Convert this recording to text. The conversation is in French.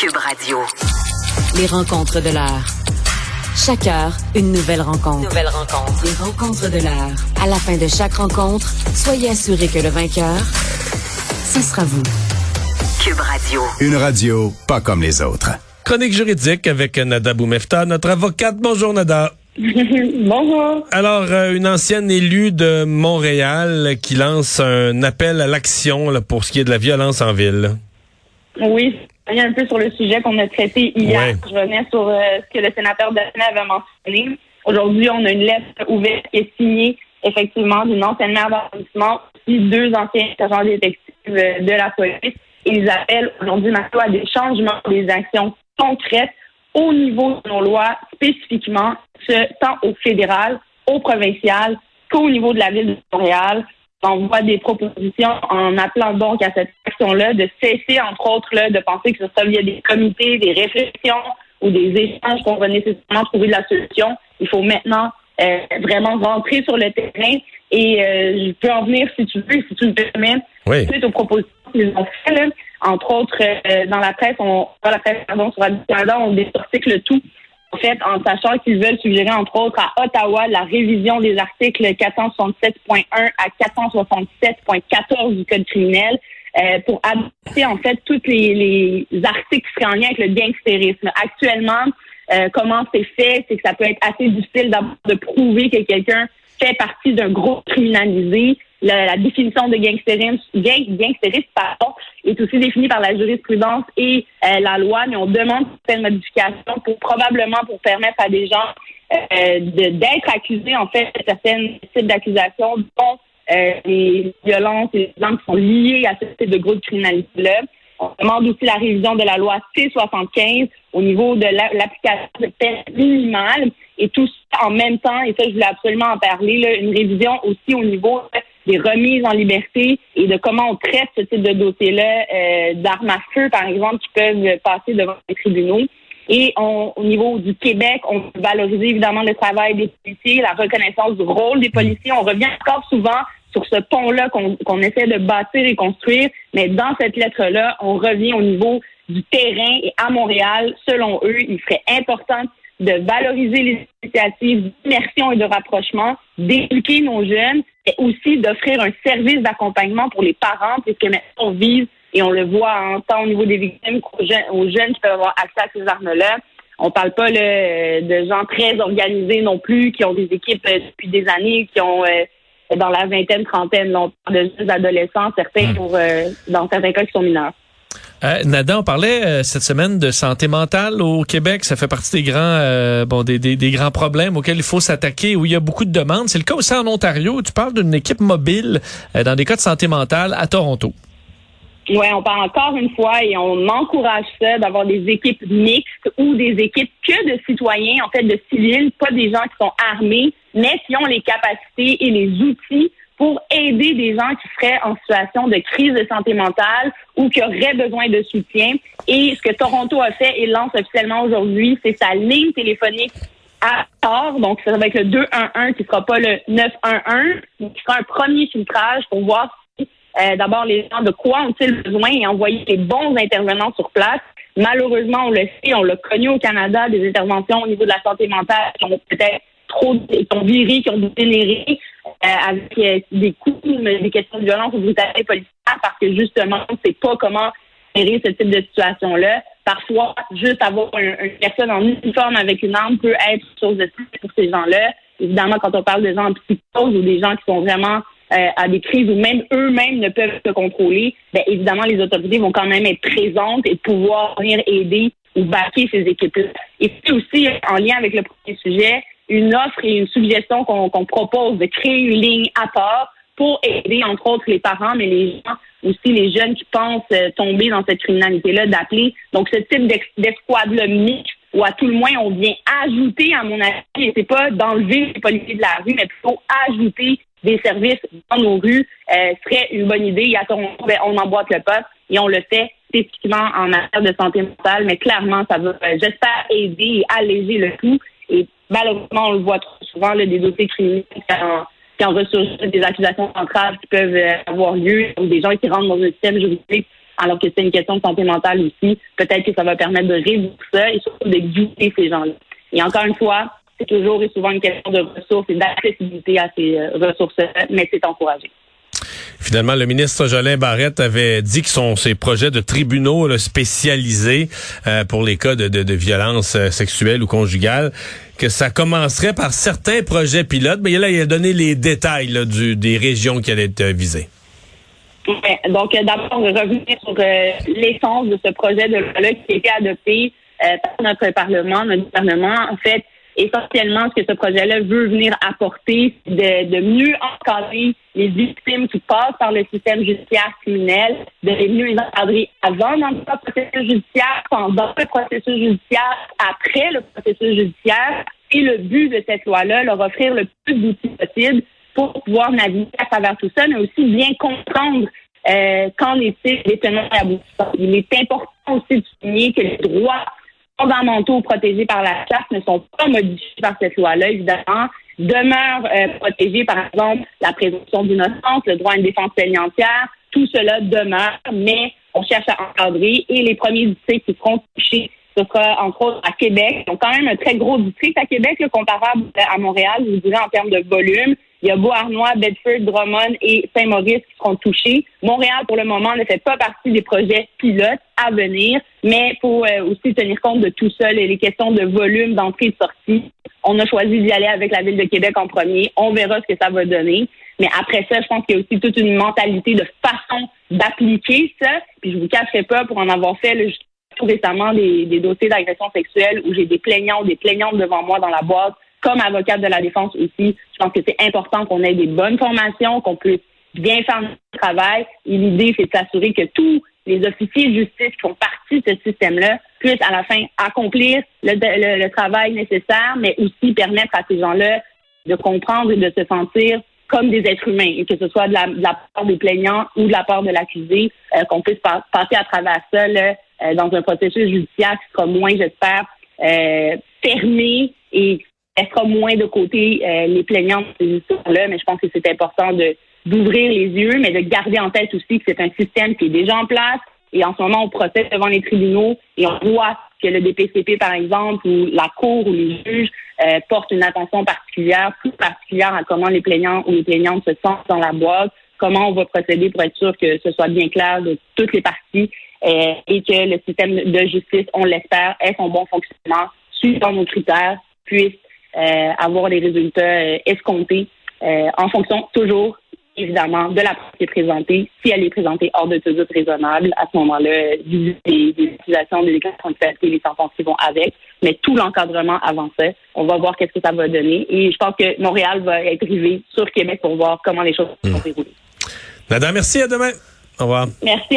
Cube Radio. Les rencontres de l'heure. Chaque heure, une nouvelle rencontre. Nouvelle rencontre. Les rencontres de l'heure. À la fin de chaque rencontre, soyez assurés que le vainqueur, ce sera vous. Cube Radio. Une radio pas comme les autres. Chronique juridique avec Nada Boumefta, notre avocate. Bonjour Nada. Bonjour. Alors, euh, une ancienne élue de Montréal qui lance un appel à l'action pour ce qui est de la violence en ville. Oui, je reviens un peu sur le sujet qu'on a traité hier. Ouais. Je revenais sur euh, ce que le sénateur Daphné avait mentionné. Aujourd'hui, on a une lettre ouverte qui est signée effectivement d'une ancienne maire d'arrondissement, aussi deux anciens agents détectives euh, de la police. Ils appellent aujourd'hui Marco à des changements, des actions concrètes au niveau de nos lois, spécifiquement, ce, tant au fédéral, au provincial qu'au niveau de la ville de Montréal. On voit des propositions en appelant donc à cette action-là de cesser, entre autres, là, de penser que ce soit via des comités, des réflexions ou des échanges qu'on va nécessairement trouver de la solution. Il faut maintenant euh, vraiment rentrer sur le terrain et euh, je peux en venir si tu veux, si tu me permets, Oui. suite aux propositions qu'ils ont faites, là. entre autres euh, dans la presse, on, dans la presse pardon, sur Radio Canada, on décortique le tout. En fait, en sachant qu'ils veulent suggérer, entre autres, à Ottawa, la révision des articles 467.1 à 467.14 du Code criminel euh, pour adopter, en fait, tous les, les articles qui seraient en lien avec le gangstérisme. Actuellement, euh, comment c'est fait, c'est que ça peut être assez difficile de prouver que quelqu'un fait partie d'un groupe criminalisé. La, la définition de gangstérisme, gang, pardon, est aussi définie par la jurisprudence et euh, la loi, mais on demande certaines modifications pour probablement pour permettre à des gens euh, de- d'être accusés en fait de certains types d'accusations, dont euh, les violences et les gens qui sont liés à ce type de groupe criminalité-là. On demande aussi la révision de la loi C-75 au niveau de la- l'application de peine minimale et tout ça en même temps, et ça, je voulais absolument en parler, là, une révision aussi au niveau des remises en liberté et de comment on traite ce type de dossier-là, euh, d'armes à feu, par exemple, qui peuvent passer devant les tribunaux. Et on- au niveau du Québec, on veut valoriser évidemment le travail des policiers, la reconnaissance du rôle des policiers. On revient encore souvent sur ce pont-là qu'on qu'on essaie de bâtir et construire, mais dans cette lettre-là, on revient au niveau du terrain et à Montréal, selon eux, il serait important de valoriser les initiatives d'immersion et de rapprochement, d'éduquer nos jeunes aussi d'offrir un service d'accompagnement pour les parents, puisque maintenant on vise et on le voit en tant au niveau des victimes qu'aux jeunes, aux jeunes qui peuvent avoir accès à ces armes-là. On parle pas là, de gens très organisés non plus, qui ont des équipes euh, depuis des années, qui ont euh, dans la vingtaine, trentaine, là, on parle de jeunes adolescents, certains pour euh, dans certains cas qui sont mineurs. Euh, Nada, on parlait euh, cette semaine de santé mentale au Québec. Ça fait partie des grands, euh, bon, des, des, des grands problèmes auxquels il faut s'attaquer, où il y a beaucoup de demandes. C'est le cas aussi en Ontario. Tu parles d'une équipe mobile euh, dans des cas de santé mentale à Toronto. Oui, on parle encore une fois et on encourage ça d'avoir des équipes mixtes ou des équipes que de citoyens, en fait, de civils, pas des gens qui sont armés, mais qui ont les capacités et les outils pour aider des gens qui seraient en situation de crise de santé mentale ou qui auraient besoin de soutien. Et ce que Toronto a fait et lance officiellement aujourd'hui, c'est sa ligne téléphonique à tort. Donc, ça va être le 211 qui sera pas le 911, mais qui sera un premier filtrage pour voir euh, d'abord les gens de quoi ont-ils besoin et envoyer les bons intervenants sur place. Malheureusement, on le sait, on l'a connu au Canada, des interventions au niveau de la santé mentale qui ont peut-être trop, qui ont viré, qui ont dégénéré euh, avec euh, des coups, des questions de violence ou de brutalité policière parce que justement, on ne sait pas comment gérer ce type de situation-là. Parfois, juste avoir un- une personne en uniforme avec une arme peut être une chose de plus pour ces gens-là. Évidemment, quand on parle de gens en psychose ou des gens qui sont vraiment euh, à des crises où même eux-mêmes ne peuvent se contrôler, ben, évidemment, les autorités vont quand même être présentes et pouvoir venir aider ou baquer ces équipes-là. Et puis aussi, en lien avec le premier sujet, une offre et une suggestion qu'on propose de créer une ligne à part pour aider, entre autres, les parents, mais les gens aussi, les jeunes qui pensent euh, tomber dans cette criminalité-là, d'appeler. Donc, ce type d'escouade-là mixte, ou à tout le moins, on vient ajouter, à mon avis, et c'est pas d'enlever les policiers de la rue, mais plutôt ajouter des services dans nos rues, euh, serait une bonne idée. Et à Toronto, ben, on emboîte le poste et on le fait spécifiquement en matière de santé mentale, mais clairement, ça va, euh, j'espère, aider et alléger le tout. Malheureusement, on le voit trop souvent, là, des dossiers criminels quand, quand ressurgissent des accusations d'entrave qui peuvent euh, avoir lieu, ou des gens qui rentrent dans un système juridique alors que c'est une question de santé mentale aussi. Peut-être que ça va permettre de résoudre ça et surtout de guider ces gens-là. Et encore une fois, c'est toujours et souvent une question de ressources et d'accessibilité à ces euh, ressources-là, mais c'est encouragé. Finalement, le ministre Jolin Barrette avait dit que son, ses projets de tribunaux spécialisés euh, pour les cas de, de, de violence euh, sexuelle ou conjugale, que ça commencerait par certains projets pilotes, mais là, il a donné les détails là, du, des régions qui allaient être euh, visées. donc, d'abord, revenir sur l'essence de ce projet de loi qui a été adopté par notre Parlement, notre gouvernement. En fait, essentiellement, ce que ce projet-là veut venir apporter, de, de mieux encadrer les victimes qui passent par le système judiciaire criminel, de les mieux les encadrer avant dans le processus judiciaire, pendant le processus judiciaire, après le processus judiciaire. Et le but de cette loi-là, leur offrir le plus d'outils possible pour pouvoir naviguer à travers tout ça, mais aussi bien comprendre euh, qu'en est-il des tenants et aboutissants. Il est important aussi de souligner que les droits fondamentaux protégés par la charte ne sont pas modifiés par cette loi-là, évidemment, demeurent euh, protégés, par exemple, la présomption d'innocence, le droit à une défense entière, tout cela demeure, mais on cherche à encadrer et les premiers districts qui seront touchés, ce sera entre autres à Québec. Donc quand même un très gros district à Québec, comparable à Montréal, je vous dirais en termes de volume. Il y a Beauharnois, Bedford, Drummond et Saint-Maurice qui seront touchés. Montréal, pour le moment, ne fait pas partie des projets pilotes à venir, mais pour euh, aussi tenir compte de tout ça, les, questions de volume, d'entrée et de sortie, on a choisi d'y aller avec la Ville de Québec en premier. On verra ce que ça va donner. Mais après ça, je pense qu'il y a aussi toute une mentalité de façon d'appliquer ça. Puis je vous cacherai pas pour en avoir fait tout récemment des, des dossiers d'agression sexuelle où j'ai des plaignants des plaignantes devant moi dans la boîte comme avocate de la défense aussi, je pense que c'est important qu'on ait des bonnes formations, qu'on puisse bien faire notre travail. Et l'idée, c'est de s'assurer que tous les officiers de justice qui font partie de ce système-là puissent à la fin accomplir le, travail nécessaire, mais aussi permettre à ces gens-là de comprendre et de se sentir comme des êtres humains, et que ce soit de la, part des plaignants ou de la part de l'accusé, euh, qu'on puisse passer à travers ça euh, dans un processus judiciaire qui sera moins, j'espère, euh, fermé et laissera moins de côté euh, les plaignants de ces histoires-là, mais je pense que c'est important de d'ouvrir les yeux, mais de garder en tête aussi que c'est un système qui est déjà en place. Et en ce moment, on procède devant les tribunaux et on voit que le DPCP, par exemple, ou la Cour ou les juges euh, portent une attention particulière, plus particulière à comment les plaignants ou les plaignantes se sentent dans la boîte, comment on va procéder pour être sûr que ce soit bien clair de toutes les parties euh, et que le système de justice, on l'espère, ait son bon fonctionnement, suivant nos critères, puisse avoir les résultats euh, escomptés euh, en fonction toujours évidemment de la preuve qui est présentée. Si elle est présentée hors de tout doute raisonnable, à ce moment-là, des, des utilisations des déclarations de et les sentences qui vont avec. Mais tout l'encadrement avant ça, on va voir qu'est-ce que ça va donner. Et je pense que Montréal va être rivé sur Québec pour voir comment les choses vont mmh. dérouler. Madame, merci. À demain. Au revoir. Merci.